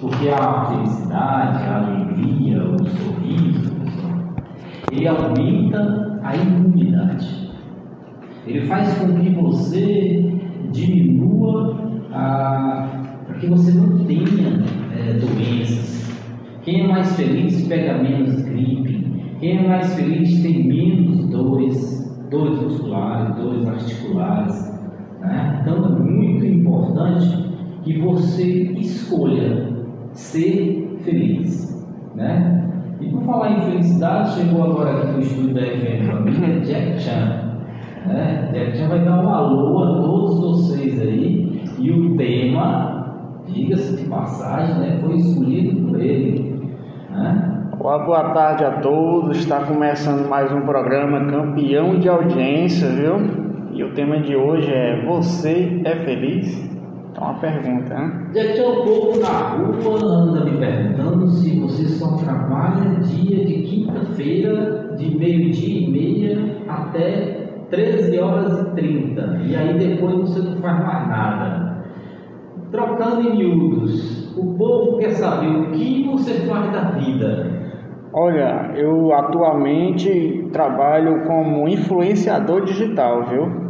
Porque a felicidade, a alegria, o sorriso, ele aumenta a imunidade. Ele faz com que você diminua para que você não tenha é, doenças. Quem é mais feliz pega menos gripe. Quem é mais feliz tem menos dores, dores musculares, dores articulares. Né? Então é muito importante que você escolha ser feliz. Né? E por falar em felicidade, chegou agora aqui no estúdio da FM Família Jack Chan. Né? Jack Chan vai dar um alô a todos vocês aí. E o tema, diga-se de passagem, né, foi escolhido por ele. Né? Olá, boa tarde a todos. Está começando mais um programa campeão de audiência, viu? E o tema de hoje é Você é feliz? Então uma pergunta, né? Já tinha um povo na rua anda me perguntando se você só trabalha dia de quinta-feira, de meio-dia e meia até 13 horas e 30. E aí depois você não faz mais nada. Trocando em miúdos, o povo quer saber o que você faz da vida. Olha, eu atualmente trabalho como influenciador digital, viu?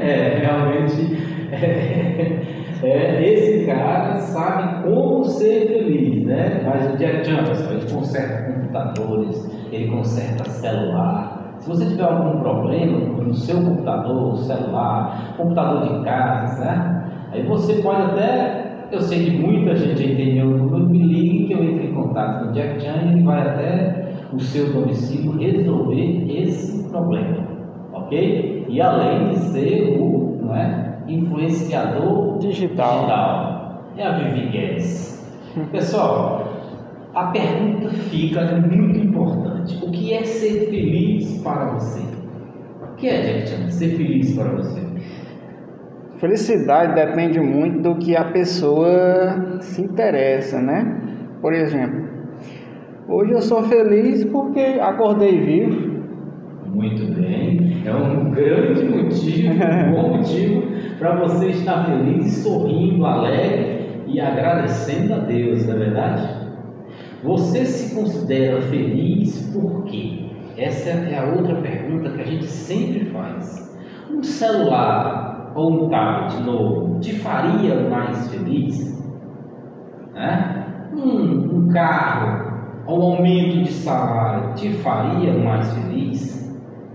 É, realmente, é, é, esse cara sabe como ser feliz, né? Mas o Jack Johnson, ele conserta computadores, ele conserta celular. Se você tiver algum problema no seu computador, celular, computador de casa, né? Aí você pode até, eu sei que muita gente entendeu número, me ligue que eu entre em contato com o Jack Chan e ele vai até o seu domicílio resolver esse problema ok? E além de ser o não é, influenciador digital. digital. É a Vivi Guedes. Pessoal, a pergunta fica muito importante. O que é ser feliz para você? O que é, gente, ser feliz para você? Felicidade depende muito do que a pessoa se interessa, né? Por exemplo, hoje eu sou feliz porque acordei vivo, muito bem. É um grande motivo, um bom motivo para você estar feliz, sorrindo, alegre e agradecendo a Deus, não é verdade? Você se considera feliz por quê? Essa é a outra pergunta que a gente sempre faz. Um celular ou um tablet novo te faria mais feliz? Né? Um, um carro ou um aumento de salário te faria mais feliz?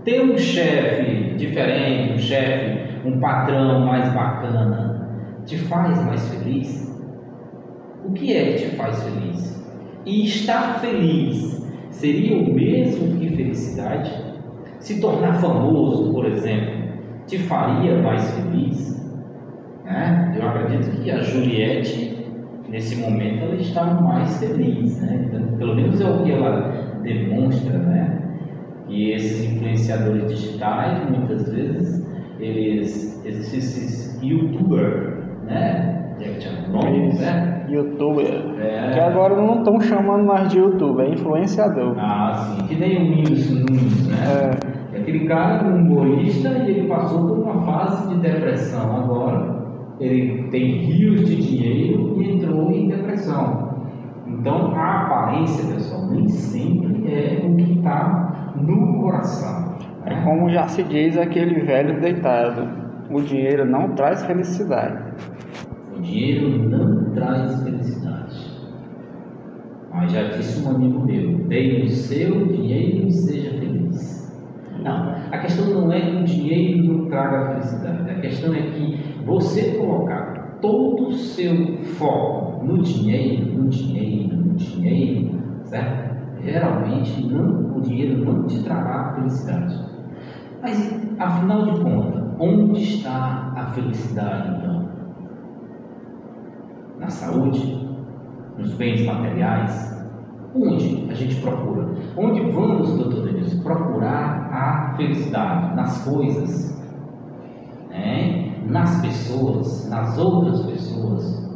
Ter um chefe diferente, um chefe, um patrão mais bacana, te faz mais feliz? O que é que te faz feliz? E estar feliz seria o mesmo que felicidade? Se tornar famoso, por exemplo, te faria mais feliz? Né? Eu acredito que a Juliette, nesse momento, ela está mais feliz, né? pelo menos é o que ela demonstra, né? E esses influenciadores digitais, muitas vezes, eles, esses youtubers, né? Nomes, né? Youtuber. É. Que agora não estão chamando mais de youtuber, é influenciador. Ah, sim. Que nem o Whindersson Nunes, né? É. Aquele cara um humorista e ele passou por uma fase de depressão. Agora ele tem rios de dinheiro e entrou em depressão. Então a aparência, pessoal, nem sempre é o que está no coração. É como já se diz aquele velho deitado: o dinheiro não traz felicidade. O dinheiro não traz felicidade. Mas já disse um amigo meu: dê o seu dinheiro e seja feliz. Não, a questão não é que o dinheiro não traga felicidade. A questão é que você colocar todo o seu foco no dinheiro, no dinheiro, no dinheiro, certo? Geralmente não, o dinheiro não te trará felicidade. Mas, afinal de contas, onde está a felicidade então? Na saúde? Nos bens materiais? Onde a gente procura? Onde vamos, doutor Denilson, procurar a felicidade? Nas coisas, né? nas pessoas, nas outras pessoas.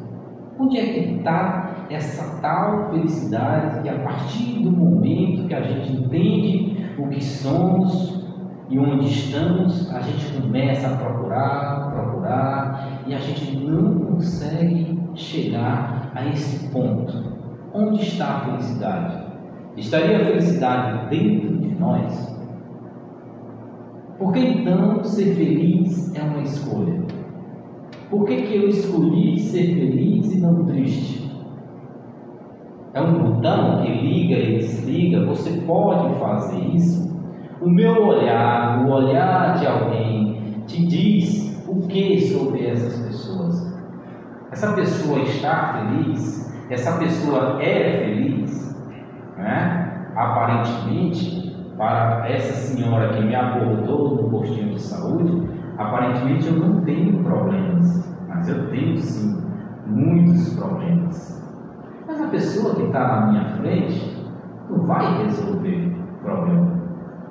Onde é que está essa tal felicidade que a partir do momento que a gente entende o que somos, e onde estamos, a gente começa a procurar, procurar, e a gente não consegue chegar a esse ponto. Onde está a felicidade? Estaria a felicidade dentro de nós? Porque então ser feliz é uma escolha? Por que, que eu escolhi ser feliz e não triste? É um botão que liga e desliga? Você pode fazer isso? O meu olhar, o olhar de alguém, te diz o que sobre essas pessoas? Essa pessoa está feliz? Essa pessoa é feliz? Né? Aparentemente, para essa senhora que me abordou no postinho de saúde, aparentemente eu não tenho problemas, mas eu tenho sim muitos problemas. A pessoa que está na minha frente não vai resolver o problema.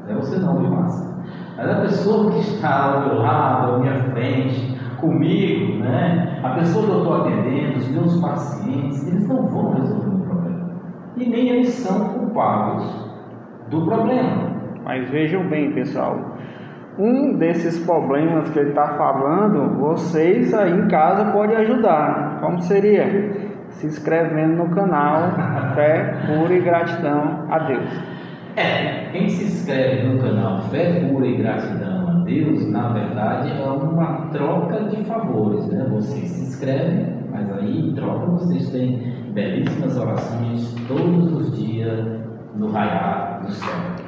É você não, viu, Márcia? Mas a pessoa que está ao meu lado, à minha frente, comigo, né? a pessoa que eu estou atendendo, os meus pacientes, eles não vão resolver o problema. E nem eles são culpados do problema. Mas vejam bem, pessoal, um desses problemas que ele está falando, vocês aí em casa podem ajudar. Como seria? Se inscrevendo no canal Fé Pura e Gratidão a Deus. É, quem se inscreve no canal Fé Pura e Gratidão a Deus, na verdade é uma troca de favores, né? Vocês se inscrevem, mas aí em troca vocês têm belíssimas orações todos os dias no raiar do céu.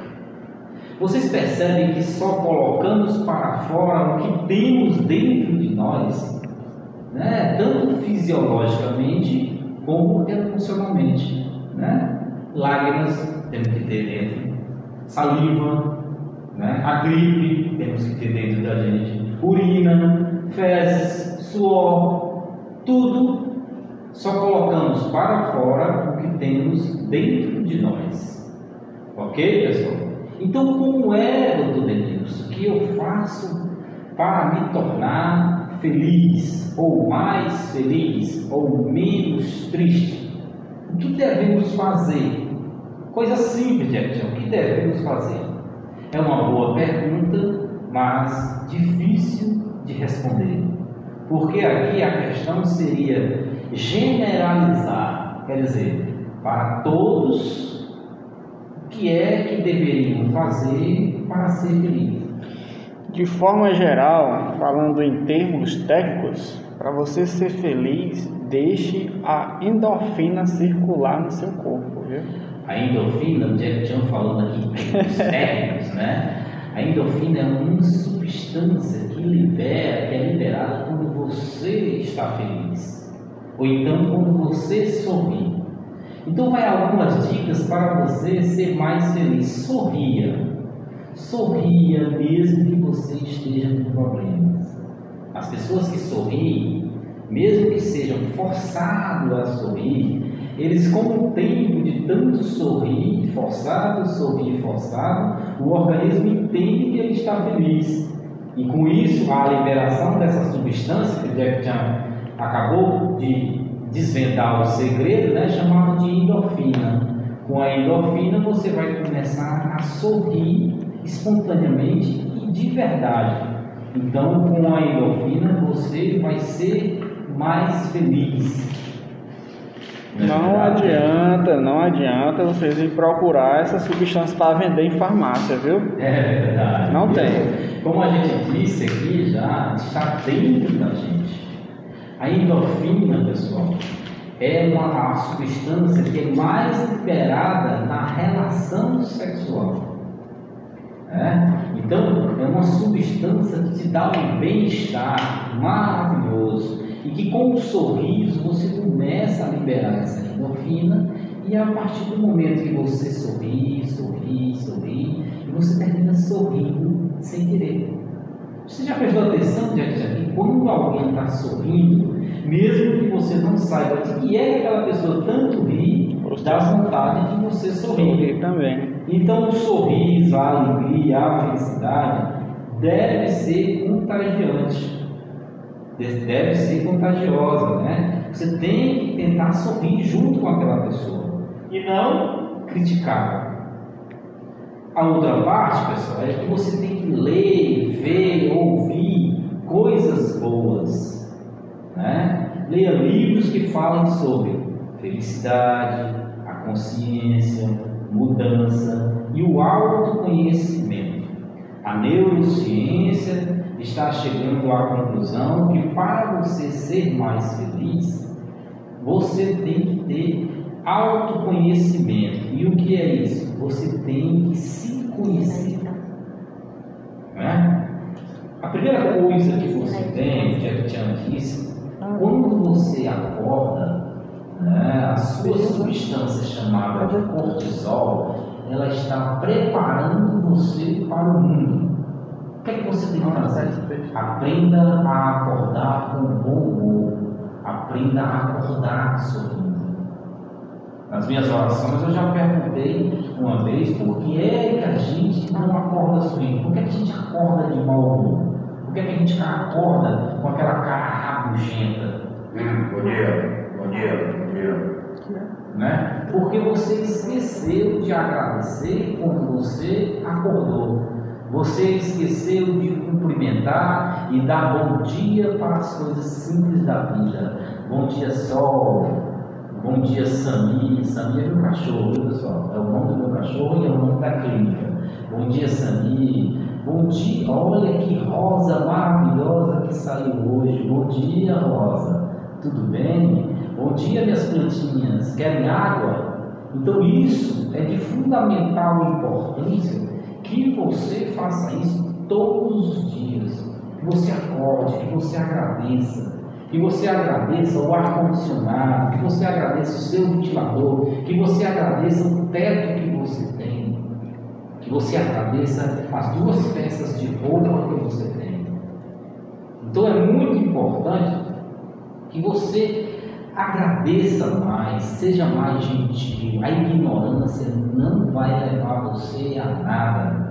Vocês percebem que só colocamos para fora o que temos dentro de nós, né? tanto fisiologicamente como emocionalmente. Né? Lágrimas temos que ter dentro, saliva, né? a gripe temos que ter dentro da gente, urina, fezes, suor, tudo só colocamos para fora o que temos dentro de nós. Ok, pessoal? Então, como é, doutor Denilson, que eu faço para me tornar feliz, ou mais feliz, ou menos triste? O que devemos fazer? Coisa simples, Jackson. O que devemos fazer? É uma boa pergunta, mas difícil de responder. Porque aqui a questão seria generalizar, quer dizer, para todos, o que é que deveriam fazer para ser feliz. De forma geral, falando em termos técnicos, para você ser feliz, deixe a endorfina circular no seu corpo, viu? A endorfina, o Jack Chan falando aqui em termos técnicos, né? A endorfina é uma substância que libera, que é liberada quando você está feliz, ou então quando você sorri. Então vai algumas dicas para você ser mais feliz. Sorria. Sorria mesmo que você esteja com problemas. As pessoas que sorriem, mesmo que sejam forçados a sorrir, eles com o tempo de tanto sorrir, forçado, sorrir, forçado, o organismo entende que ele está feliz. E com isso, a liberação dessa substância, que o Jack Chan acabou de desvendar o segredo, né, chamado de endorfina. Com a endorfina, você vai começar a sorrir espontaneamente e de verdade. Então, com a endorfina, você vai ser mais feliz. Não adianta, não adianta vocês ir procurar essa substância para vender em farmácia, viu? É verdade. Não tem. Como a gente disse aqui, já está dentro da gente. A endorfina, pessoal, é uma substância que é mais liberada na relação sexual. É? Então, é uma substância que te dá um bem-estar maravilhoso e que com o sorriso você começa a liberar essa endorfina e a partir do momento que você sorri, sorri, sorri, você termina sorrindo sem querer. Você já prestou atenção, gente, que quando alguém está sorrindo, mesmo que você não saiba de que é que aquela pessoa tanto ri, dá vontade de você sorrir. Sorrir também. Então o sorriso, a alegria, a felicidade deve ser contagiante deve ser contagiosa, né? Você tem que tentar sorrir junto com aquela pessoa e não criticar. a outra parte, pessoal, é que você tem que ler, ver, ouvir coisas boas. Né? Leia livros que falem sobre felicidade, a consciência, mudança e o autoconhecimento. A neurociência está chegando à conclusão que para você ser mais feliz, você tem que ter autoconhecimento. E o que é isso? Você tem que se conhecer. Né? A primeira coisa que você tem, que a Chan disse, quando você acorda, né, a sua substância chamada cortisol, ela está preparando você para o mundo. O que é que você tem que fazer? Aprenda a acordar com bom humor. Aprenda a acordar sorrindo. Nas minhas orações eu já perguntei uma vez por que é que a gente não acorda sorrindo? Por que, é que a gente acorda de mau humor? Por que, é que a gente acorda com aquela cara rabugenta? Hum, bom dia, bom dia, Né? Porque você esqueceu de agradecer quando você acordou. Você esqueceu de cumprimentar e dar bom dia para as coisas simples da vida. Bom dia, sol. Bom dia, Sami. Sami é meu cachorro, viu, pessoal? É o nome do meu cachorro e é o nome da clínica. Bom dia, Sami. Bom dia, olha que rosa maravilhosa que saiu hoje. Bom dia, Rosa. Tudo bem? Bom dia, minhas plantinhas. Querem água? Então, isso é de fundamental importância que você faça isso todos os dias. Que você acorde, que você agradeça. Que você agradeça o ar-condicionado, que você agradeça o seu ventilador, que você agradeça o teto que você tem, que você agradeça as duas peças de roupa que você tem. Então é muito importante que você agradeça mais, seja mais gentil. A ignorância não vai levar você a nada.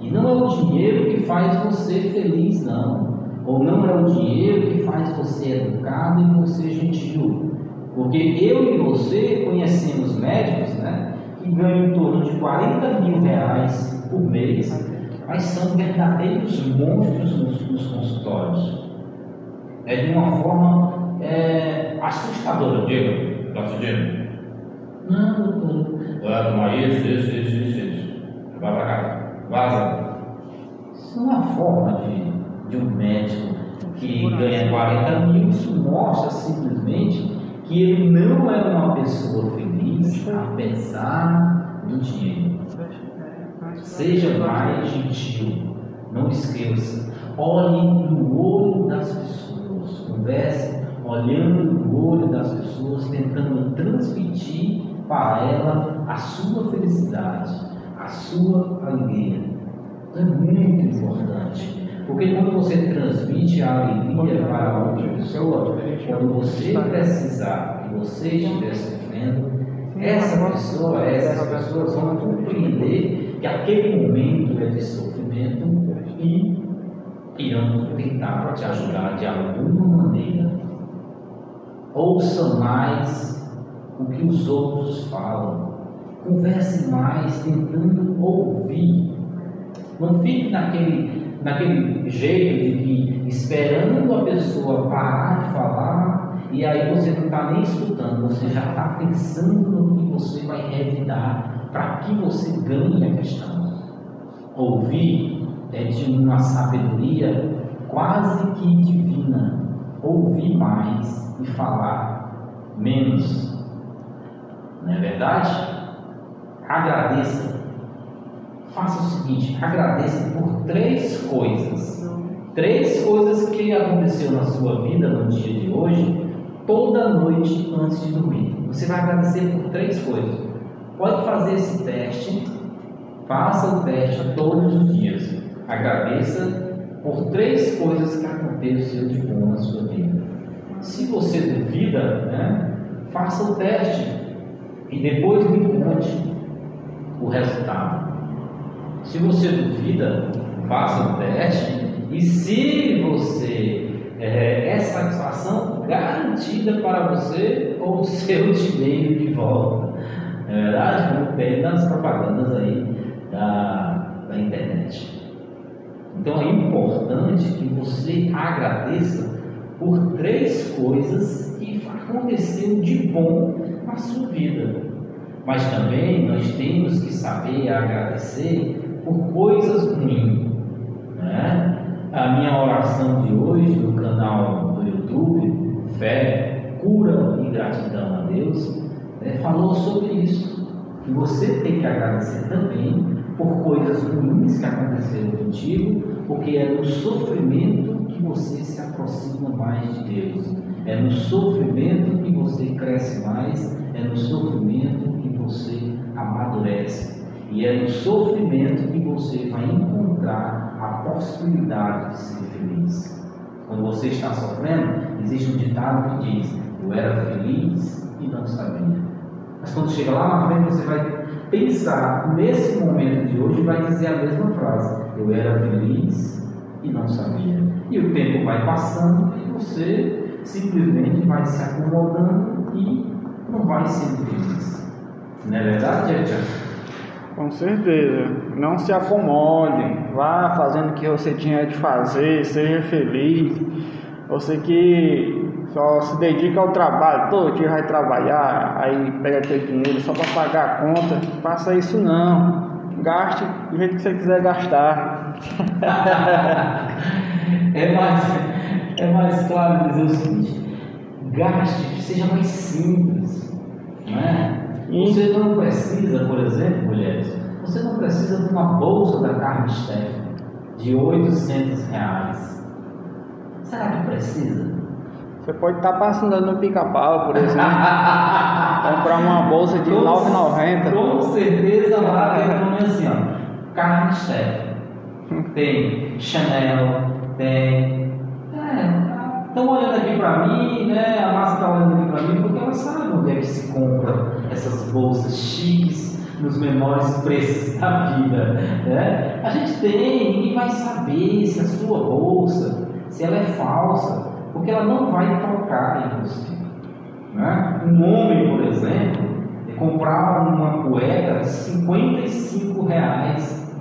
E não é o dinheiro que faz você feliz, não. Ou não é o dinheiro que faz você educado e você gentil. Porque eu e você conhecemos médicos né, que ganham em torno de 40 mil reais por mês, mas são verdadeiros monstros nos, nos consultórios. É de uma forma é, assustadora, Diego. Tá assistindo? Não, doutor. Vai tomar isso, isso, isso, isso, isso. Vai pra cá. Vaza. Isso não é uma forma de, de um médico que ganha 40 mil. Isso mostra simplesmente que ele não é uma pessoa feliz, apesar do dinheiro. Seja mais gentil. Não esqueça. Olhe no olho das pessoas. Converse olhando no olho das pessoas, tentando transmitir para ela a sua felicidade, a sua alegria. Então, é muito importante. Porque quando você transmite a alegria para outra pessoa, quando você precisar que você estiver sofrendo, essa pessoa, essas pessoas vão compreender que aquele momento é de sofrimento e irão tentar te ajudar de alguma maneira. Ouça mais o que os outros falam. Converse mais tentando ouvir. Não fique naquele, naquele jeito de que esperando a pessoa parar de falar e aí você não está nem escutando, você já está pensando no que você vai revidar para que você ganhe a questão. Ouvir é de uma sabedoria quase que divina. Ouvir mais e falar menos. Não é verdade? Agradeça. Faça o seguinte: agradeça por três coisas. Três coisas que aconteceu na sua vida no dia de hoje, toda noite antes de dormir. Você vai agradecer por três coisas. Pode fazer esse teste. Faça o teste todos os dias. Agradeça por três coisas que aconteceu de bom na sua vida. Se você duvida, né, faça o teste e depois me conte o resultado. Se você duvida, faça o teste e se você é, é satisfação garantida para você ou o seu dinheiro de volta. É verdade? Como bem nas propagandas aí da, da internet. Então é importante que você agradeça por três coisas que aconteceram de bom na sua vida. Mas também nós temos que saber agradecer por coisas ruins. Né? A minha oração de hoje no canal do YouTube, Fé, Cura e Gratidão a Deus, né, falou sobre isso. Que você tem que agradecer também por coisas ruins que aconteceram contigo, porque é no sofrimento que você se aproxima mais de Deus. É no sofrimento que você cresce mais, é no sofrimento que você amadurece. E é no sofrimento que você vai encontrar a possibilidade de ser feliz. Quando você está sofrendo, existe um ditado que diz: Eu era feliz e não sabia. Mas quando chega lá na frente, você vai pensar nesse momento de hoje vai dizer a mesma frase: Eu era feliz e não sabia. E o tempo vai passando e você simplesmente vai se acomodando e não vai ser feliz. Não é verdade, Tiago? Com certeza. Não se acomode. Vá fazendo o que você tinha de fazer, seja feliz. Você que só se dedica ao trabalho, todo dia vai trabalhar, aí pega aquele dinheiro só para pagar a conta, faça isso não. Gaste do jeito que você quiser gastar. é, mais, é mais claro dizer o seguinte, gaste, seja mais simples. Não é? Você não precisa, por exemplo, mulheres, você não precisa de uma bolsa da Carmen Stephanie de 800 reais. Será que precisa? Você pode estar passando no pica-pau, por exemplo. comprar uma bolsa de R$ 9,90. Com certeza lá tem nome assim, ó. Carne Stephanie. Tem Chanel, tem. É, estão olhando aqui para mim, né? A massa está olhando aqui para mim porque ela sabe onde é que se compra essas bolsas chiques nos menores preços da vida. Né? A gente tem, ninguém vai saber se a sua bolsa, se ela é falsa, porque ela não vai tocar em você. Né? Um homem, por exemplo, comprava uma cueca de 55 reais.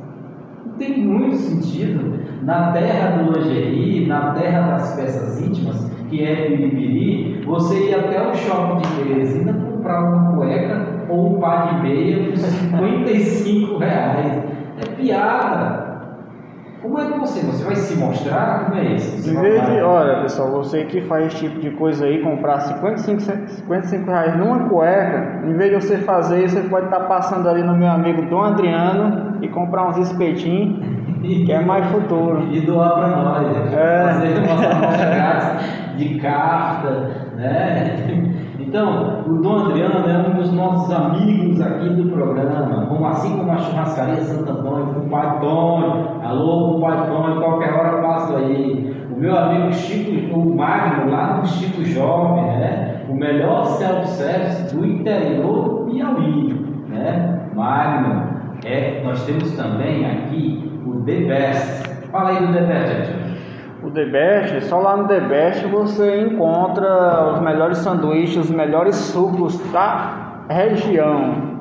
Não tem muito sentido. Na terra do lingerie, na terra das peças íntimas, que é Biribiri, você ia até o shopping de Teresina comprar uma cueca ou um par de meia por 55 reais. É piada. Como é que você, você vai se mostrar? Como é isso? Em vez de, olha pessoal, você que faz esse tipo de coisa aí, comprar 55, 55 reais numa cueca, em vez de você fazer isso, você pode estar passando ali no meu amigo Dom Adriano e comprar uns espetinhos, que é mais futuro. E doar para nós. É. Fazer grátis de carta, né? Então, o Dom Adriano é um dos nossos amigos aqui do programa, como assim como a churrascaria Santo Antônio, com o Pai Tônio, alô, o Pai Tônio, qualquer hora passo aí. O meu amigo Chico, o Magno, lá no Chico Jovem, né? o melhor self-service do interior do Piauí, né? Magno. É, nós temos também aqui o The Best. Fala aí do The Best, gente. O The Best, só lá no The Best você encontra os melhores sanduíches, os melhores sucos da região.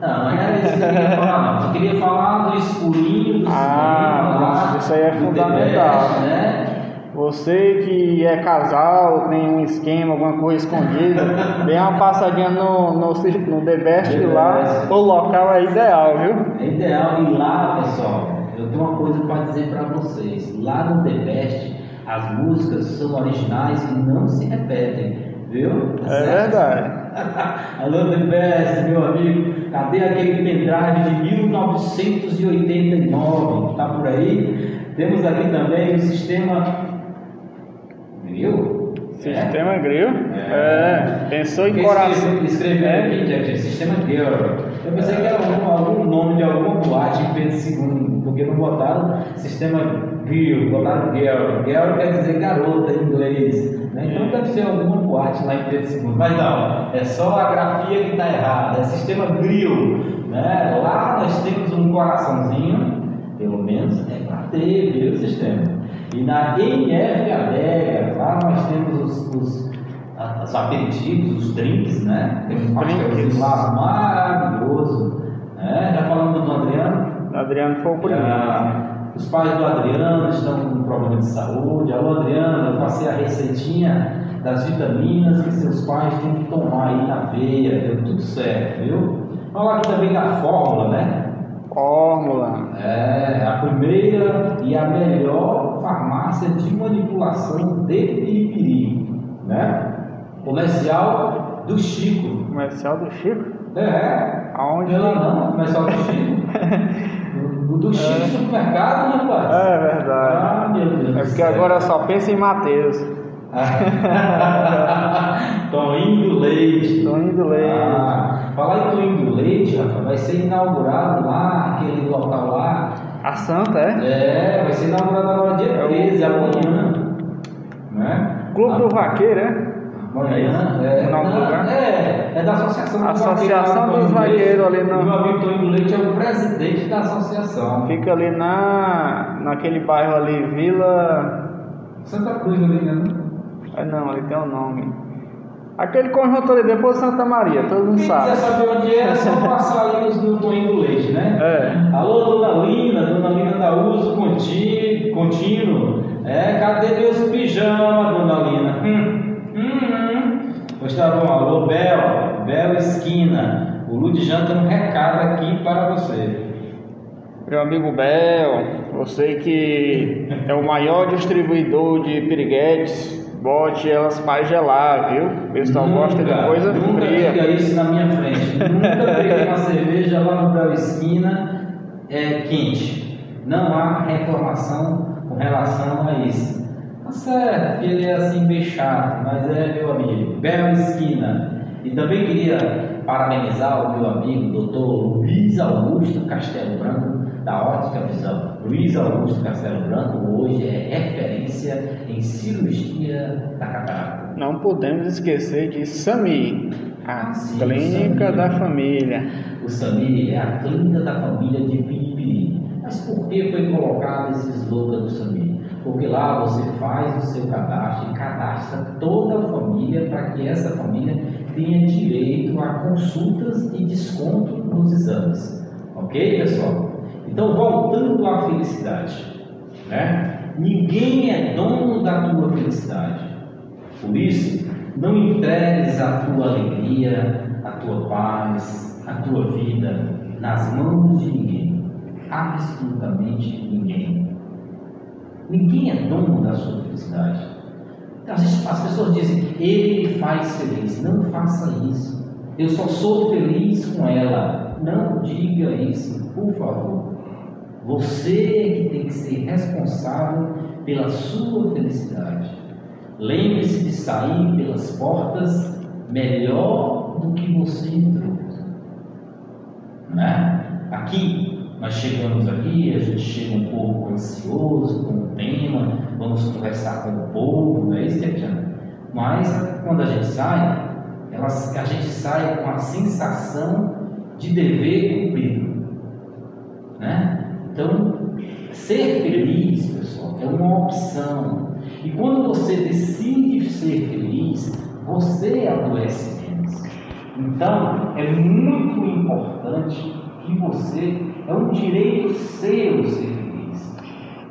Não, não era isso que eu queria falar. Eu queria falar do escurinho do Ah, isso aí é fundamental. Best, né? Você que é casal, tem um esquema, alguma coisa escondida, dê uma passadinha no, no, no The Best The lá, Best. o local é ideal, viu? É ideal ir lá, pessoal. Eu tenho uma coisa para dizer para vocês. Lá no The Best, as músicas são originais e não se repetem, viu? Tá É verdade. Alô, The Best, meu amigo. Cadê aquele pendrive de 1989? Tá por aí? Temos aqui também o sistema. Viu? Sistema Grill. É. É. Pensou em coração. escreveu- Escreveu É. aqui, sistema Girl. Eu pensei que era algum, algum nome de alguma boate em Pedro II, porque não botaram sistema Girl, botaram Girl. Girl quer dizer garota em inglês. né? Então deve ser alguma boate lá em Pedro II. Mas não, é só a grafia que está errada. É sistema Grill. Né? Lá nós temos um coraçãozinho, pelo menos é para ter, o sistema. E na NF Adega, lá nós temos os, os, os aperitivos, os drinks, né? Tem um Drinks. lá maravilhoso. Né? Já falando do Adriano? Adriano foi o primeiro. Ah, os pais do Adriano estão com um problema de saúde. Alô, Adriano, eu passei a receitinha das vitaminas que seus pais têm que tomar aí na veia, deu tudo certo, viu? Falar aqui também da fórmula, né? Fórmula. É, a primeira e a melhor farmácia de manipulação de piripiri, né? Comercial do Chico. Comercial do Chico? É, Aonde? Ela não, comercial do Chico. O do Chico Supermercado, né, rapaz? É verdade. Ah, meu Deus É porque agora só pensa em Mateus. Toinho do Leite. Toinho do Leite. Ah, falar em Toinho do Leite, rapaz, vai ser inaugurado lá, aquele local lá. A Santa, é? É, vai ser inaugurado agora dia 13, amanhã. Né? Clube do Vaqueiro, é? Amanhã, é, O nome do lugar? é, é da Associação dos Associação Vaqueiros, dos lá no Toinho do Leite. Vaqueiros ali no- Meu amigo Toinho do Leite é o presidente da associação. Fica ali na, naquele bairro ali, Vila. Santa Cruz ali, né? Ah, não, ali tem o nome. Aquele conjunto ali, depois de Santa Maria, todo mundo Quem sabe. quiser saber onde é, é só passar ali no, no Toinho do Leite, né? É. Alô, dona Lina, dona Lina da uso contínuo. É, cadê meus pijamas, dona Lina? Hum, hum. Pois tá bom, alô, Bel, Bel Esquina. O Ludijan tem um recado aqui para você. Meu amigo Bel, você que é o maior distribuidor de piriguetes, bote elas para gelar, viu? O pessoal gosta de coisa nunca fria. diga isso na minha frente. Nunca peguei uma cerveja lá no Bel Esquina é, quente. Não há reclamação com relação a isso. Tá certo que ele é assim bem chato, mas é meu amigo. Bel Esquina. E também queria parabenizar o meu amigo, doutor Luiz Augusto Castelo Branco, da Ótica Visão. Luiz Augusto Castelo Branco hoje é referência em cirurgia da catarata. Não podemos esquecer de Sami, a Sim, clínica Sami. da família. O Samir é a clínica da família de Piripiri. Mas por que foi colocado esse slogan do Samir? Porque lá você faz o seu cadastro e cadastra toda a família para que essa família tenha direito a consultas e desconto nos exames. Ok, pessoal? Então, voltando à felicidade, né? Ninguém é dono da tua felicidade. Por isso, não entregues a tua alegria, a tua paz, a tua vida nas mãos de ninguém. Absolutamente ninguém. Ninguém é dono da sua felicidade. Então, às vezes as pessoas dizem, ele faz feliz. Não faça isso. Eu só sou feliz com ela. Não diga isso, por favor. Você é que tem que ser responsável pela sua felicidade. Lembre-se de sair pelas portas melhor do que você entrou. Né? Aqui, nós chegamos aqui, a gente chega um pouco ansioso com o tema, vamos conversar com o povo, não é isso, Tatiana? Mas quando a gente sai, elas, a gente sai com a sensação de dever cumprido. Né? Então, ser feliz, pessoal, é uma opção. E quando você decide ser feliz, você adoece menos. Então, é muito importante que você, é um direito seu ser feliz.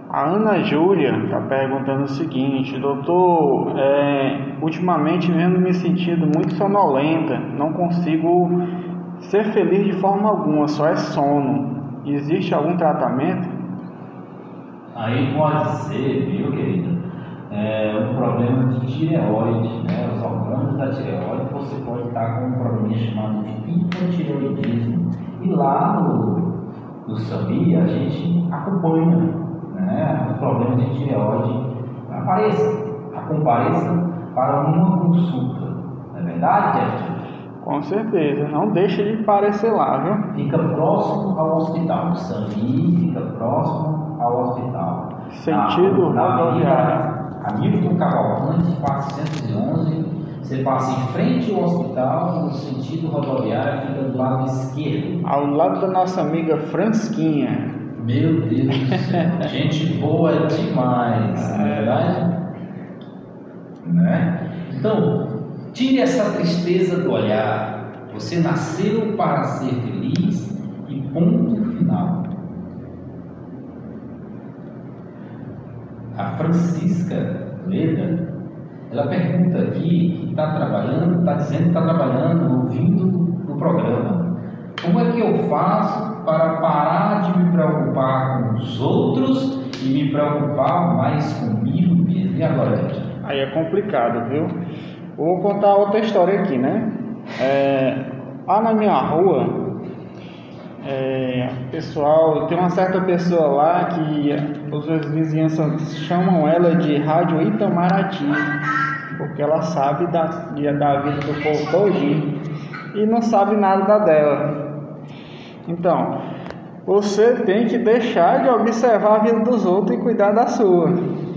A Ana Júlia está perguntando o seguinte, doutor, é, ultimamente mesmo me sentindo muito sonolenta, não consigo ser feliz de forma alguma, só é sono. Existe algum tratamento? Aí pode ser, viu, querida, é um problema de tireoide, né? Os hormônios da tireoide, você pode estar com um problema chamado de hipotireoidismo. E lá no, no SAMI a gente acompanha né, os problemas de tireoide. Apareça, compareça para uma consulta. Não é verdade, Jeff? Com certeza, não deixe de aparecer lá, viu? Fica próximo ao hospital. O SAMI fica próximo ao hospital. Sentido rodoviário. Hamilton Cavalcante, 411. Você passa em frente ao hospital, no sentido rodoviário, fica do lado esquerdo. Ao lado da nossa amiga Fransquinha. Meu Deus do céu, gente boa demais, não é, é verdade? Né? Então, tire essa tristeza do olhar. Você nasceu para ser feliz e ponto final. A Francisca Leda ela pergunta aqui que está trabalhando, está dizendo que está trabalhando, ouvindo o programa. Como é que eu faço para parar de me preocupar com os outros e me preocupar mais comigo mesmo? E agora, gente? Aí é complicado, viu? Vou contar outra história aqui, né? É, lá na minha rua, é, pessoal, tem uma certa pessoa lá que os vizinhos chamam ela de Rádio Itamaraty, porque ela sabe da, da vida do povo todinho e não sabe nada da dela. Então, você tem que deixar de observar a vida dos outros e cuidar da sua.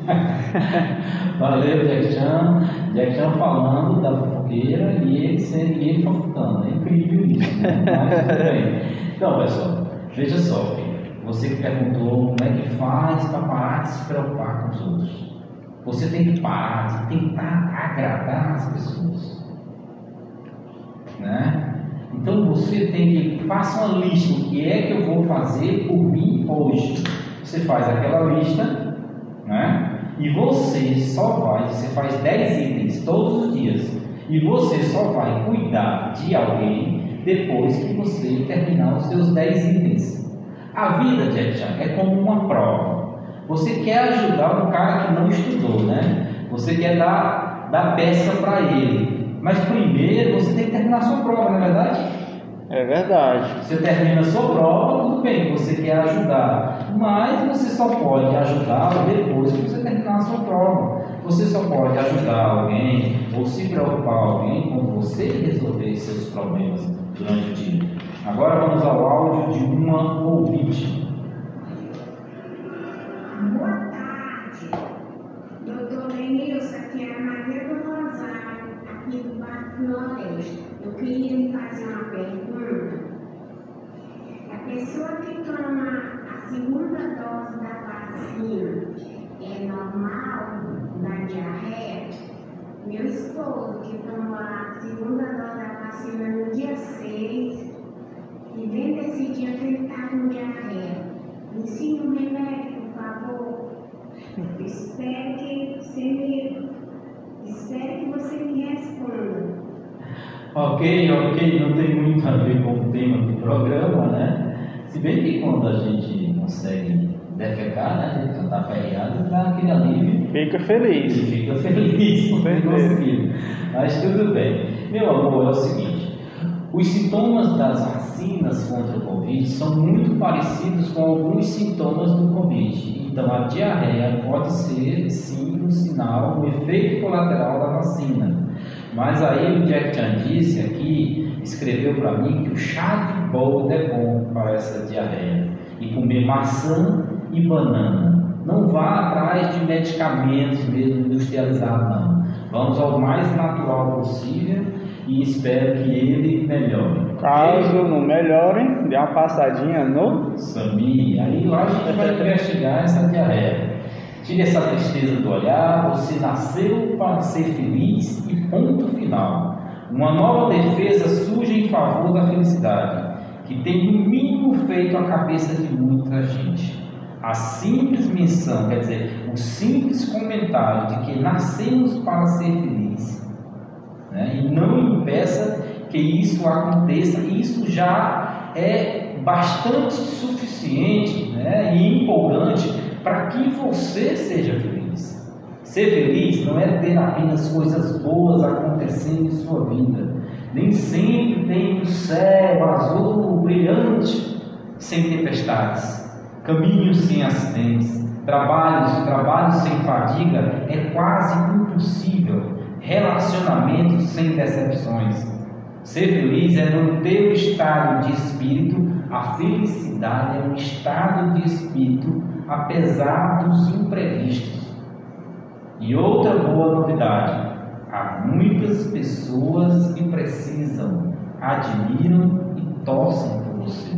Valeu, Jack Chan. Jack Chan falando da fofoqueira e ele, sendo, e ele fofocando. É incrível isso. Né? Mas. Então, pessoal, veja só, filho. Você que perguntou como é que faz para parar de se preocupar com os outros. Você tem que parar de tentar agradar as pessoas. Né? Então você tem que faça uma lista, o que é que eu vou fazer por mim hoje. Você faz aquela lista, né? E você só vai, você faz 10 itens todos os dias. E você só vai cuidar de alguém depois que você terminar os seus 10 itens. A vida, Jack é como uma prova. Você quer ajudar um cara que não estudou, né? Você quer dar, dar peça para ele. Mas primeiro você tem que terminar a sua prova, não é verdade? É verdade. Você termina a sua prova, tudo bem, você quer ajudar. Mas você só pode ajudar depois que você terminar a sua prova. Você só pode ajudar alguém ou se preocupar alguém com você resolver seus problemas durante o dia. Agora vamos ao áudio de uma ouvinte. Boa tarde, doutor Lenilson, aqui é a Maria do Rosário, aqui do Parque Nordeste. Eu queria lhe fazer uma pergunta. A pessoa que toma a segunda dose da vacina é normal da diarreia? Meu esposo, que tomou a segunda dose da vacina no dia 6, e bem desse dia que ele está com diarreia. Me ensina um remédio, por favor. Espero que você me. Espero que você me responda. Ok, ok, não tem muito a ver com o tema do programa, né? Se bem que quando a gente consegue defecar, né? A gente está aperreado, dá aquele alívio. Fica feliz. E fica feliz por ter conseguido. Mas tudo bem. Meu amor, é o seguinte: os sintomas das vacinas contra o Covid são muito parecidos com alguns sintomas do Covid. Então, a diarreia pode ser, sim, um sinal, um efeito colateral da vacina. Mas aí o Jack Chan disse aqui, escreveu para mim que o chá de boldo é bom para essa diarreia. E comer maçã e banana. Não vá atrás de medicamentos mesmo industrializados, não. Vamos ao mais natural possível e espero que ele melhore. Caso não melhore, dê uma passadinha no. Sami, aí lá a gente vai investigar essa diarreia. Tire essa tristeza do olhar, você nasceu para ser feliz e ponto final. Uma nova defesa surge em favor da felicidade, que tem no mínimo feito a cabeça de muita gente. A simples menção, quer dizer, o simples comentário de que nascemos para ser felizes, né? e não impeça que isso aconteça, isso já é bastante suficiente né? e empolgante para que você seja feliz. Ser feliz não é ter apenas coisas boas acontecendo em sua vida. Nem sempre tem um céu azul, brilhante, sem tempestades, caminhos sem acidentes, trabalhos, trabalhos sem fadiga é quase impossível, relacionamentos sem decepções. Ser feliz é manter o estado de espírito, a felicidade é um estado de espírito apesar dos imprevistos. E outra boa novidade: há muitas pessoas que precisam, admiram e torcem por você.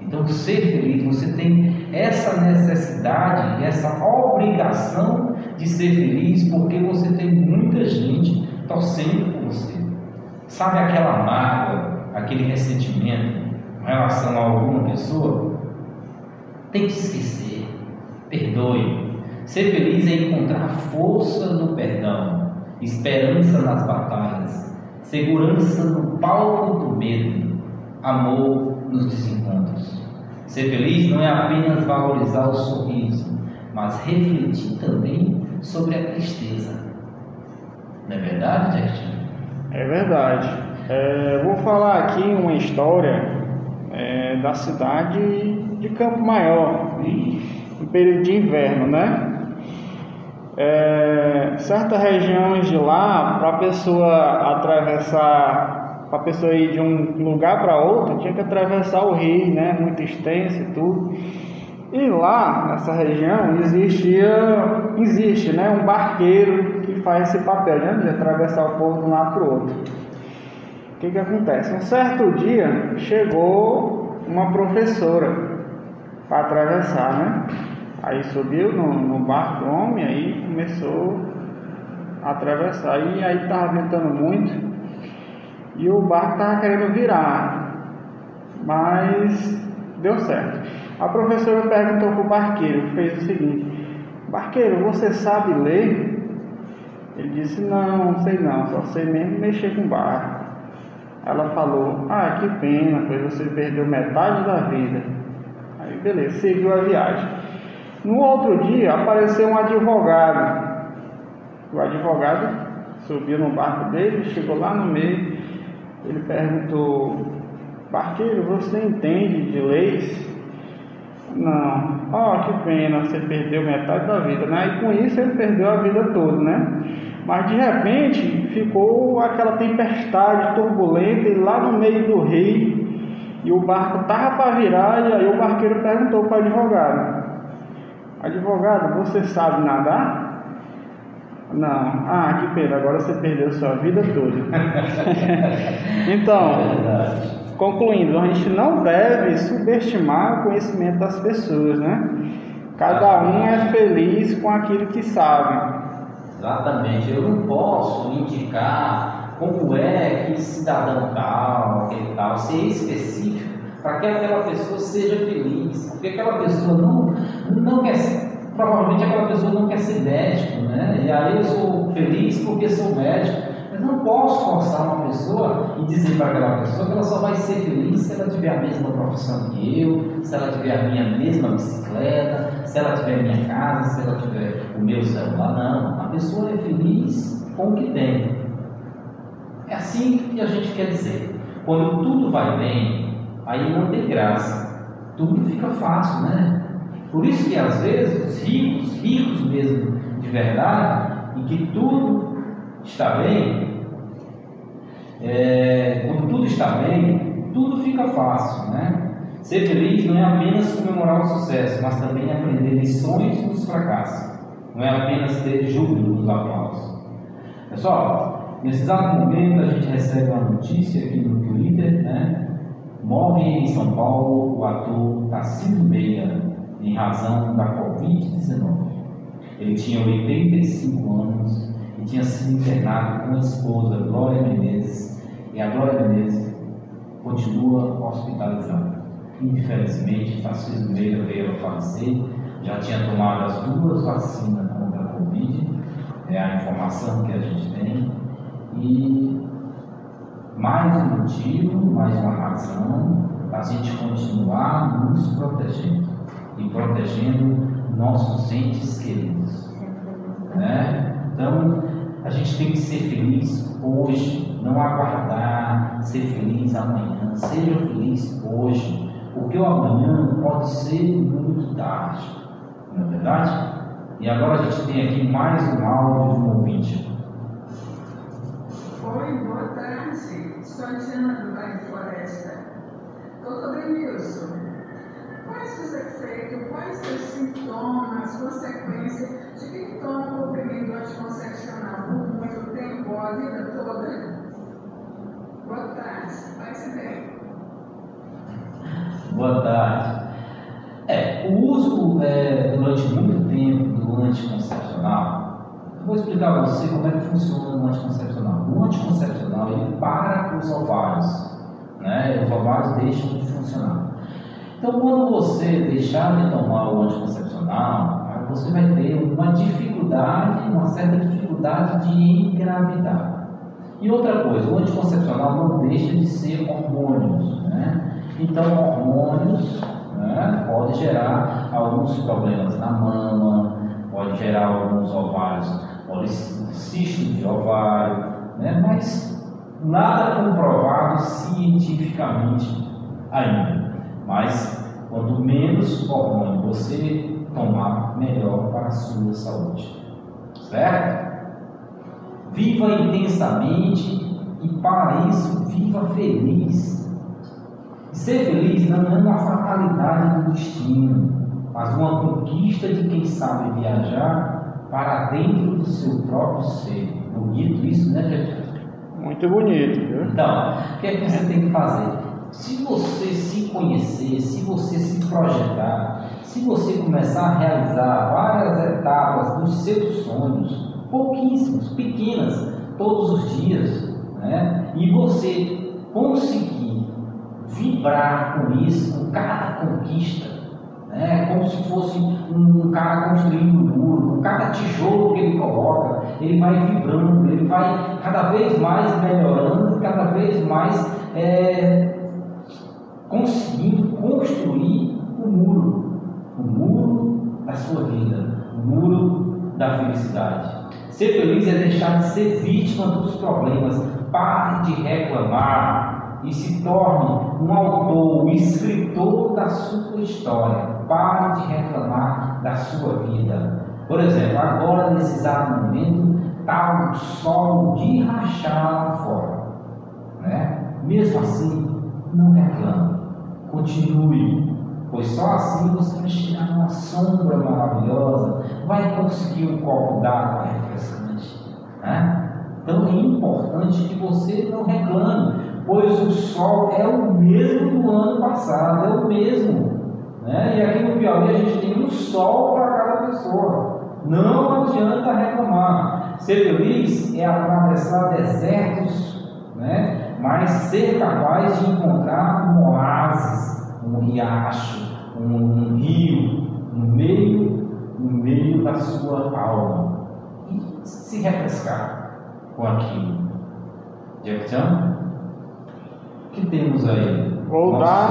Então, ser feliz, você tem essa necessidade, essa obrigação de ser feliz, porque você tem muita gente torcendo por você. Sabe aquela mágoa, aquele ressentimento em relação a alguma pessoa? Tem que esquecer, perdoe. Ser feliz é encontrar força no perdão, esperança nas batalhas, segurança no palco do medo, amor nos desencontros. Ser feliz não é apenas valorizar o sorriso, mas refletir também sobre a tristeza. Não é verdade, Justin? É verdade. É, vou falar aqui uma história é, da cidade de Campo Maior, no período de inverno, né? É, certas regiões de lá, para a pessoa atravessar, para a pessoa ir de um lugar para outro, tinha que atravessar o rio, né? Muito extenso e tudo. E lá, nessa região, existia, existe, né? Um barqueiro que faz esse papel, né? De atravessar o povo de um lado para o outro. O que que acontece? Um certo dia, chegou uma professora para atravessar, né? Aí subiu no, no barco homem, aí começou a atravessar. E aí estava ventando muito e o barco estava querendo virar, mas deu certo. A professora perguntou para o barqueiro, fez o seguinte: Barqueiro, você sabe ler? Ele disse: não sei não, só sei mesmo mexer com barco. Ela falou: Ah, que pena, pois você perdeu metade da vida. Aí beleza, seguiu a viagem. No outro dia apareceu um advogado. O advogado subiu no barco dele, chegou lá no meio. Ele perguntou: Barqueiro, você entende de leis? Não. Oh, que pena, você perdeu metade da vida, né? E com isso ele perdeu a vida toda, né? Mas de repente ficou aquela tempestade turbulenta e lá no meio do rio e o barco tava para virar e aí o barqueiro perguntou para o advogado: Advogado, você sabe nadar? Não. Ah, que pena, agora você perdeu sua vida toda. então, concluindo, a gente não deve subestimar o conhecimento das pessoas, né? Cada um é feliz com aquilo que sabe. Exatamente. Eu não posso indicar como é que cidadão tal, aquele tal, ser específico para que aquela pessoa seja feliz, porque aquela pessoa não, não quer ser, provavelmente aquela pessoa não quer ser médico, né? E aí eu sou feliz porque sou médico, mas não posso forçar uma pessoa e dizer para aquela pessoa que ela só vai ser feliz se ela tiver a mesma profissão que eu, se ela tiver a minha mesma bicicleta, se ela tiver a minha casa, se ela tiver o meu celular. Não, a pessoa é feliz com o que tem. É assim que a gente quer dizer. Quando tudo vai bem, aí não tem graça. Tudo fica fácil, né? Por isso que às vezes os ricos, ricos mesmo de verdade, e que tudo está bem, é, quando tudo está bem, tudo fica fácil, né? Ser feliz não é apenas comemorar o sucesso, mas também aprender lições dos fracassos. Não é apenas ter júbilo dos aplausos. Pessoal, nesse exato momento a gente recebe uma notícia aqui no Twitter, né? Morre em São Paulo o ator Tarcísio Meia em razão da Covid-19. Ele tinha 85 anos e tinha sido internado com a esposa Glória Menezes e a Glória Menezes continua hospitalizada. Infelizmente, Tarcísio Meia veio a falecer, já tinha tomado as duas vacinas contra a Covid, é a informação que a gente tem, e mais um motivo, mais uma razão para a gente continuar nos protegendo e protegendo nossos entes queridos. Né? Então, a gente tem que ser feliz hoje, não aguardar ser feliz amanhã. Seja feliz hoje, porque o amanhã pode ser muito tarde, não é verdade? E agora a gente tem aqui mais um áudio de um ouvinte. Oi, boa tarde. A Diana do Bairro Floresta. Doutor Denilson, quais os efeitos, quais os sintomas, consequências de quem toma o comprimido anticoncepcional por muito tempo, a vida toda? Boa tarde. Se bem. Boa tarde. É, o uso é, durante muito tempo do anticoncepcional eu vou explicar para você como é que funciona o anticoncepcional. O anticoncepcional ele para com os ovários, né? Os ovários deixam de funcionar. Então, quando você deixar de tomar o anticoncepcional, você vai ter uma dificuldade, uma certa dificuldade de engravidar. E outra coisa, o anticoncepcional não deixa de ser hormônios, né? Então, hormônios né, pode gerar alguns problemas na mama, pode gerar alguns ovários, cisto de ovário, né? mas nada comprovado cientificamente ainda. Mas quanto menos hormônio você tomar, melhor para a sua saúde. Certo? Viva intensamente e para isso viva feliz. Ser feliz não é uma fatalidade do destino, mas uma conquista de quem sabe viajar para dentro do seu próprio ser. Bonito isso, né, gente? Muito bonito, viu? Então, o que é que você tem que fazer? Se você se conhecer, se você se projetar, se você começar a realizar várias etapas dos seus sonhos, pouquíssimos, pequenas, todos os dias, né? e você conseguir vibrar com isso, com cada conquista, né? como se fosse um cara construindo um muro, cada tijolo que ele coloca, ele vai vibrando, ele vai cada vez mais melhorando, cada vez mais é, conseguindo construir o um muro, o um muro da sua vida, o um muro da felicidade. Ser feliz é deixar de ser vítima dos problemas. Pare de reclamar e se torne um autor, um escritor da sua história. Pare de reclamar da sua vida. Por exemplo, agora nesse exato momento está o sol de rachar lá fora. Né? Mesmo assim, não reclame. Continue pois só assim você vai chegar numa sombra maravilhosa, vai conseguir um copo d'água refrescante. Né? Então é importante que você não reclame, pois o sol é o mesmo do ano passado, é o mesmo. Né? E aqui no Piauí a gente tem um sol para cada pessoa. Não adianta reclamar. Ser feliz é atravessar desertos, né? mas ser capaz de encontrar um oásis um riacho, um, um rio, no meio, no meio da sua alma. E se refrescar com aquilo. Jackson? O que temos aí? Vou dar,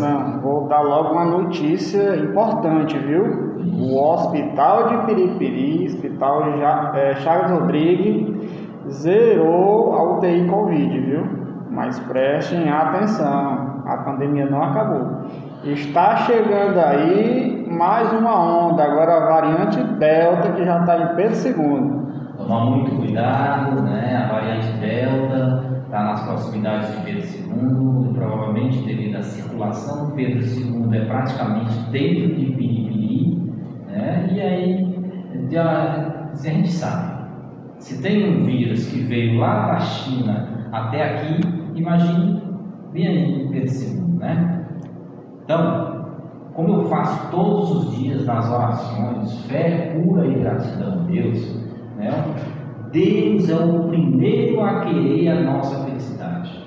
não, vou dar logo uma notícia importante, viu? O Hospital de Piripiri, Hospital de é, Chagas Rodrigues, zerou a UTI Covid, viu? Mas prestem atenção a pandemia não acabou. Está chegando aí mais uma onda, agora a variante Delta, que já está em Pedro II. Tomar muito cuidado, né? A variante Delta está nas proximidades de Pedro II, provavelmente devido à circulação. Pedro II é praticamente dentro de Piripiri, né? E aí já, a gente sabe, se tem um vírus que veio lá da China até aqui, imagine bem aí versículo, né? Então, como eu faço todos os dias nas orações, fé pura e gratidão a Deus, né? Deus é o primeiro a querer a nossa felicidade.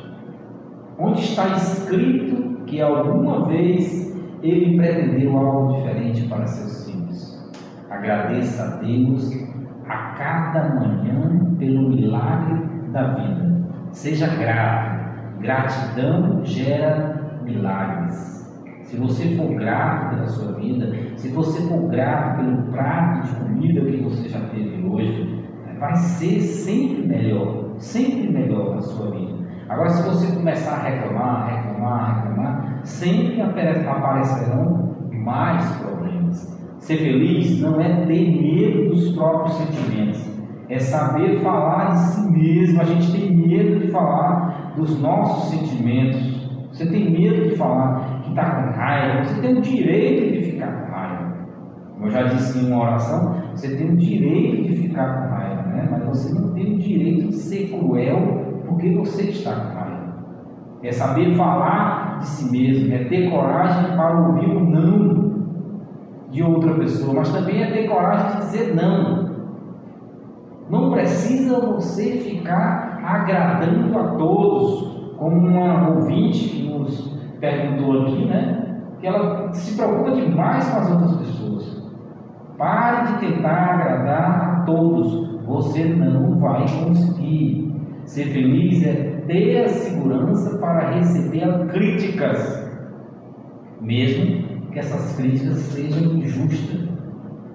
Onde está escrito que alguma vez ele pretendeu algo diferente para seus filhos. Agradeça a Deus a cada manhã pelo milagre da vida. Seja grato Gratidão gera milagres. Se você for grato pela sua vida, se você for grato pelo prato de comida que você já teve hoje, vai ser sempre melhor, sempre melhor na sua vida. Agora, se você começar a reclamar, reclamar, reclamar, sempre aparecerão mais problemas. Ser feliz não é ter medo dos próprios sentimentos, é saber falar de si mesmo. A gente tem medo de falar dos nossos sentimentos. Você tem medo de falar que está com raiva, você tem o direito de ficar com raiva. Como eu já disse em uma oração, você tem o direito de ficar com raiva, né? mas você não tem o direito de ser cruel porque você está raiva. É saber falar de si mesmo, é ter coragem para ouvir o não de outra pessoa, mas também é ter coragem de dizer não. Não precisa você ficar agradando a todos, como uma ouvinte que nos perguntou aqui, né? Que ela se preocupa demais com as outras pessoas. Pare de tentar agradar a todos. Você não vai conseguir. Ser feliz é ter a segurança para receber críticas, mesmo que essas críticas sejam injustas.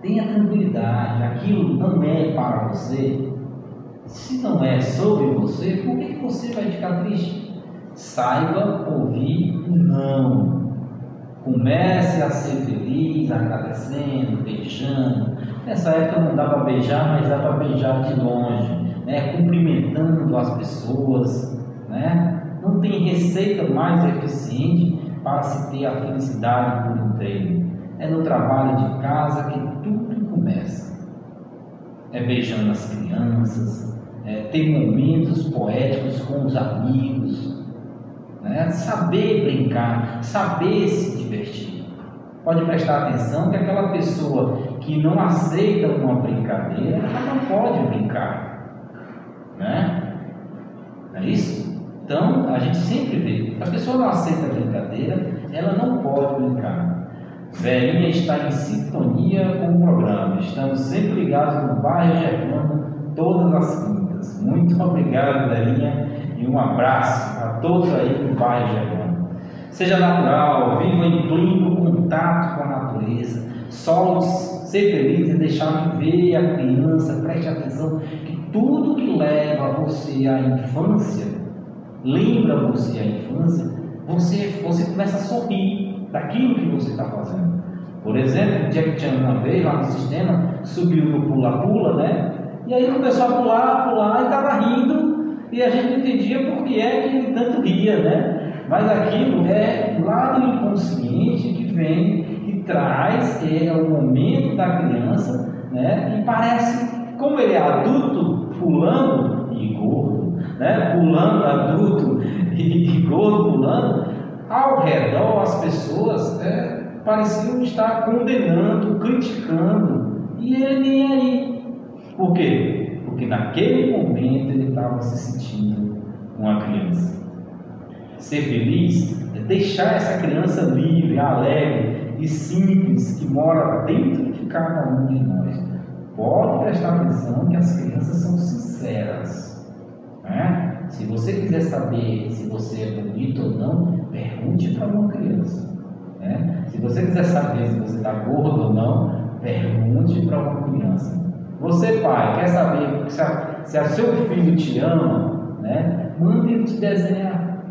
Tenha tranquilidade, aquilo não é para você. Se não é sobre você, por que você vai ficar triste? Saiba ouvir o não. Comece a ser feliz, agradecendo, beijando. Nessa época não dá para beijar, mas dá para beijar de longe, né? cumprimentando as pessoas. Né? Não tem receita mais eficiente para se ter a felicidade por inteiro. É no trabalho de casa que tudo começa. É beijando as crianças, é ter momentos poéticos com os amigos, né? saber brincar, saber se divertir. Pode prestar atenção que aquela pessoa que não aceita uma brincadeira, ela não pode brincar. Né? É isso? Então, a gente sempre vê, a pessoa não aceita a brincadeira, ela não pode brincar. Velhinha está em sintonia com o programa. Estamos sempre ligados no bairro Germano, todas as quintas. Muito obrigado, Velhinha, e um abraço a todos aí no bairro Germano. Seja natural, viva em pleno contato com a natureza. Só ser feliz e deixar viver a criança. Preste atenção que tudo que leva você à infância, lembra você à infância, você, você começa a sorrir daquilo que você está fazendo. Por exemplo, Jack Chan uma vez lá no sistema subiu no pula-pula, né? E aí começou a pular, pular e estava rindo e a gente não entendia por que é que ele tanto ria, né? Mas aquilo é lá do inconsciente que vem, que traz, é o momento da criança, né? E parece, como ele é adulto, pulando e gordo, né? Pulando adulto e, e gordo pulando, ao redor as pessoas é, pareciam estar condenando, criticando, e ele nem aí. Por quê? Porque naquele momento ele estava se sentindo uma criança. Ser feliz é deixar essa criança livre, alegre e simples que mora dentro de cada um de nós. Pode prestar atenção que as crianças são sinceras. Né? Se você quiser saber se você é bonito ou não, pergunte para uma criança. Né? Se você quiser saber se você está gordo ou não, pergunte para uma criança. Você, pai, quer saber se a, se a seu filho te ama, né? mande ele te desenhar.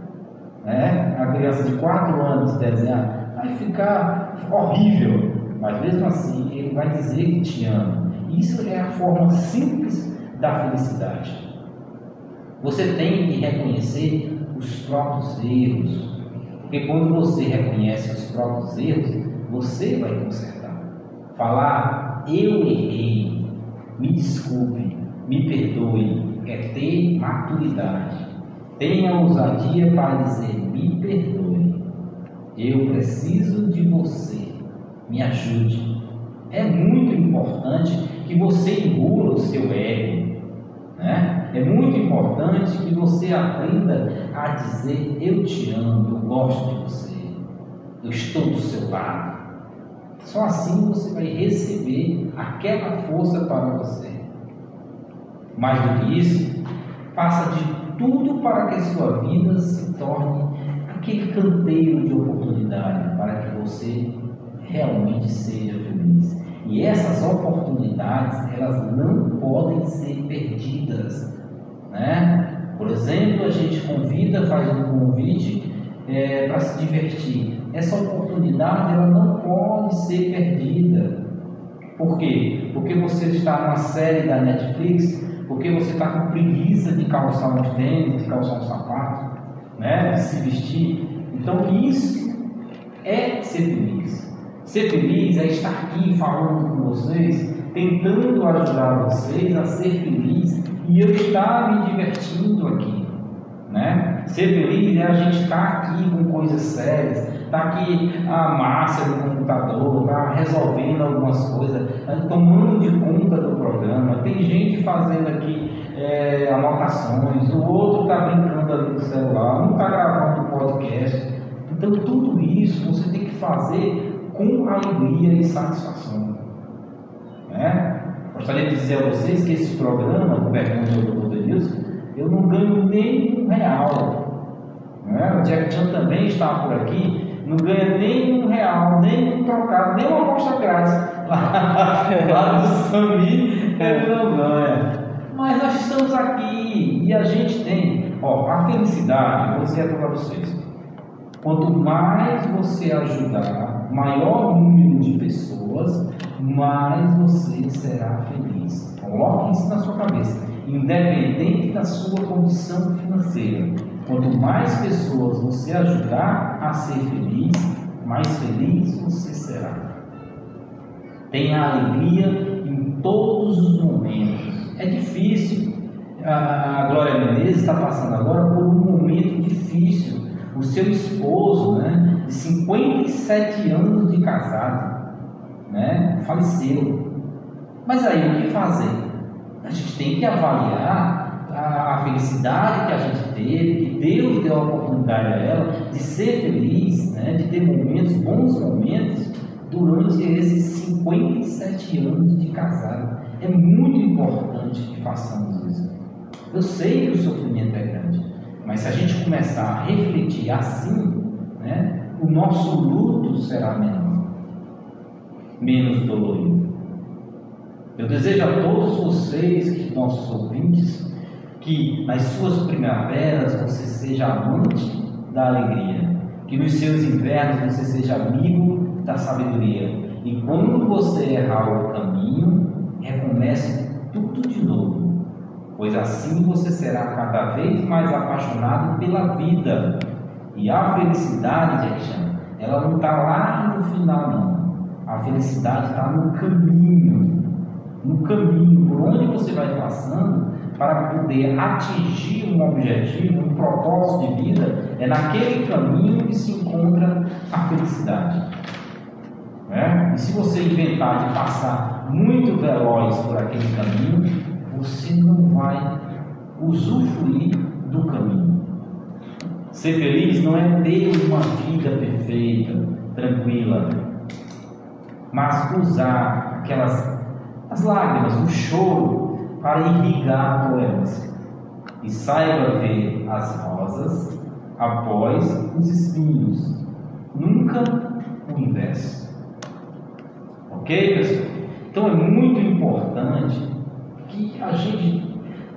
Né? A criança de 4 anos desenhar, vai ficar horrível, mas mesmo assim ele vai dizer que te ama. Isso é a forma simples da felicidade. Você tem que reconhecer os próprios erros, porque quando você reconhece os próprios erros, você vai consertar. Falar, eu errei, me desculpe, me perdoe, é ter maturidade. Tenha ousadia para dizer, me perdoe, eu preciso de você, me ajude. É muito importante que você engula o seu ego, né? É muito importante que você aprenda a dizer: Eu te amo, eu gosto de você, eu estou do seu lado. Só assim você vai receber aquela força para você. Mais do que isso, faça de tudo para que sua vida se torne aquele canteiro de oportunidade para que você realmente seja feliz. E essas oportunidades, elas não podem ser perdidas. Né? Por exemplo, a gente convida, faz um convite é, para se divertir. Essa oportunidade ela não pode ser perdida. Por quê? Porque você está numa série da Netflix, porque você está com preguiça de calçar um tênis, de calçar um sapato, né? de se vestir. Então isso é ser feliz. Ser feliz é estar aqui falando com vocês, tentando ajudar vocês a ser feliz e eu estar me divertindo aqui. Né? Ser feliz é a gente estar aqui com coisas sérias, estar aqui a massa do computador, estar resolvendo algumas coisas, tá tomando de conta do programa. Tem gente fazendo aqui é, anotações, o outro está brincando ali no celular, um está gravando podcast. Então tudo isso você tem que fazer com alegria e satisfação. Né? Gostaria de dizer a vocês que esse programa, do Pergunta do Dr. Denilson, eu não ganho nem um real. Né? O Jack Chan também está por aqui, não ganha nem um real, nem um trocado, nem uma amostra grátis. Lá, lá do Sami ele não ganha. Mas nós estamos aqui e a gente tem, ó, a felicidade, vou dizer para vocês. Quanto mais você ajudar maior número de pessoas, mais você será feliz. Coloque isso na sua cabeça, independente da sua condição financeira. Quanto mais pessoas você ajudar a ser feliz, mais feliz você será. Tenha alegria em todos os momentos. É difícil. A Glória Menezes está passando agora por um momento difícil. O seu esposo, né, de 57 anos de casado, né, faleceu. Mas aí o que fazer? A gente tem que avaliar a, felicidade que a gente teve, que Deus deu a oportunidade a ela de ser feliz, né, de ter momentos, bons momentos, durante esses 57 anos de casado. É muito importante que façamos isso. Eu sei que o sofrimento é grande, mas se a gente começar a refletir assim, né, o nosso luto será menor, menos dolorido. Eu desejo a todos vocês, nossos ouvintes, que nas suas primaveras você seja amante da alegria, que nos seus invernos você seja amigo da sabedoria, e quando você errar o caminho, recomece tudo de novo, pois assim você será cada vez mais apaixonado pela vida. E a felicidade, Jackson, ela não está lá no final, não. A felicidade está no caminho, no caminho, por onde você vai passando, para poder atingir um objetivo, um propósito de vida, é naquele caminho que se encontra a felicidade. Né? E se você inventar de passar muito veloz por aquele caminho, você não vai usufruir do caminho. Ser feliz não é ter uma vida perfeita, tranquila, mas usar aquelas as lágrimas, o choro para irrigar a doença. E saiba ver as rosas após os espinhos, nunca o inverso. Ok, pessoal? Então é muito importante que a gente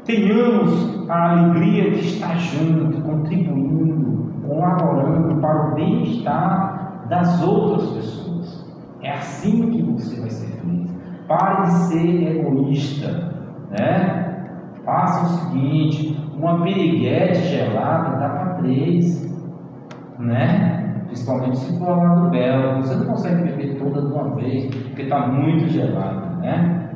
tenhamos a alegria de estar junto, contribuindo, colaborando para o bem-estar das outras pessoas. É assim que você vai ser feliz. Pare de ser egoísta, né? Faça o seguinte: uma piriguete gelada dá para três, né? Principalmente se for lá do Belo, você não consegue beber toda de uma vez, porque está muito gelado, né?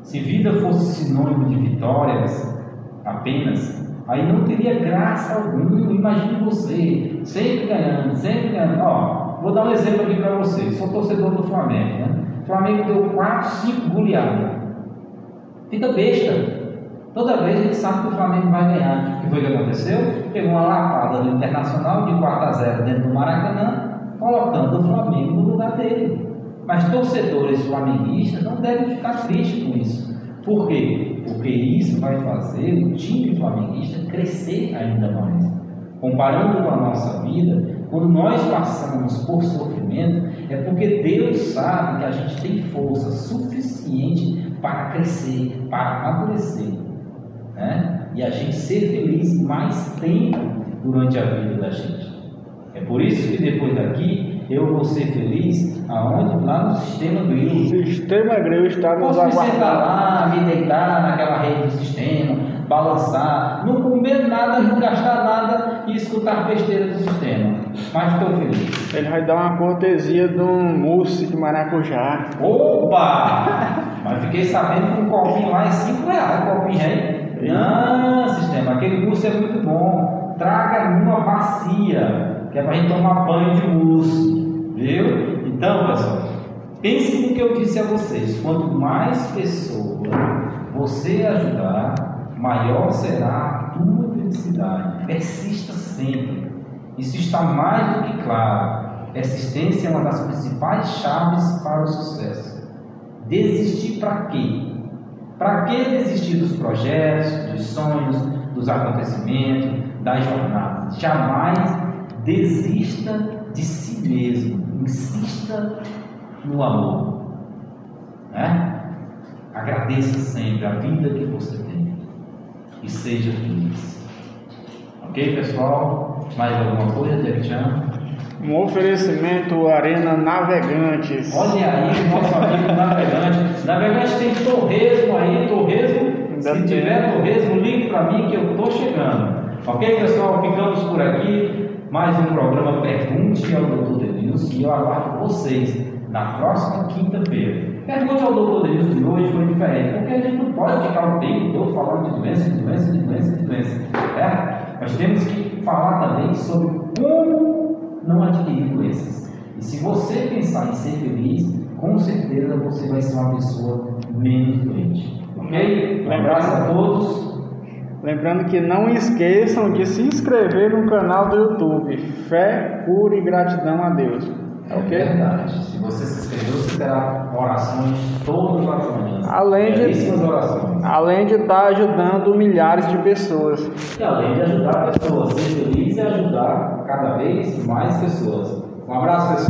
Se vida fosse sinônimo de vitórias apenas, aí não teria graça alguma. Imagine você, sempre ganhando, sempre ganhando. Ó, vou dar um exemplo aqui para você. Sou torcedor do Flamengo, né? O Flamengo deu 4, 5 goleadas. Fica besta. Toda vez a gente sabe que o Flamengo vai ganhar. O que foi que aconteceu? Pegou uma lapada do Internacional de 4 a 0 dentro do Maracanã, colocando o Flamengo no lugar dele. Mas torcedores flamenguistas não devem ficar tristes com isso. Por quê? Porque isso vai fazer o time flamenguista crescer ainda mais. Comparando com a nossa vida, quando nós passamos por sofrimento, é porque Deus sabe que a gente tem força suficiente para crescer, para amadurecer. Né? E a gente ser feliz mais tempo durante a vida da gente. É por isso que depois daqui eu vou ser feliz aonde? Lá no sistema O Grill. sistema grego está nos Posso me sentar aguardando. lá, me deitar naquela rede do sistema, balançar, não comer nada, não gastar nada e escutar besteira do sistema. Mas estou feliz. Ele vai dar uma cortesia de um mousse de maracujá. Opa! Mas fiquei sabendo que um copinho lá é 5 reais, um copinho aí. Não, sistema, aquele mousse é muito bom. Traga numa bacia, que é para a gente tomar banho de mousse. Viu? Então, pessoal, pense no que eu disse a vocês. Quanto mais pessoas você ajudar, maior será a tua felicidade. Persista sempre. Isso está mais do que claro. Persistência é uma das principais chaves para o sucesso. Desistir para quê? Para que desistir dos projetos, dos sonhos, dos acontecimentos, das jornadas? Jamais desista de si mesmo. Insista no amor. Né? Agradeça sempre a vida que você tem e seja feliz. Ok, pessoal? Mais alguma coisa, Jack Um oferecimento Arena Navegantes. Olha aí, nosso amigo navegante. Navegante tem torresmo aí, torresmo. Ainda Se tem. tiver torresmo, ligue para mim que eu estou chegando. Ok, pessoal? Ficamos por aqui. Mais um programa Pergunte ao Dr. Denilson e eu aguardo vocês na próxima quinta-feira. Pergunte ao Dr. Denilson de hoje foi diferente, porque a gente não pode ficar o tempo todo falando de doença, de doença, de doença, de doença. Certo? Nós temos que falar também sobre como não adquirir doenças. E se você pensar em ser feliz, com certeza você vai ser uma pessoa menos doente. Ok? Um abraço a todos. Lembrando que não esqueçam de se inscrever no canal do YouTube Fé, Cura e Gratidão a Deus. É Ok? verdade. Se você se inscreveu, você terá orações todas as manhãs. Além de- orações. Além de estar ajudando milhares de pessoas. E além de ajudar pessoas, ser feliz e ajudar cada vez mais pessoas. Um abraço, pessoal.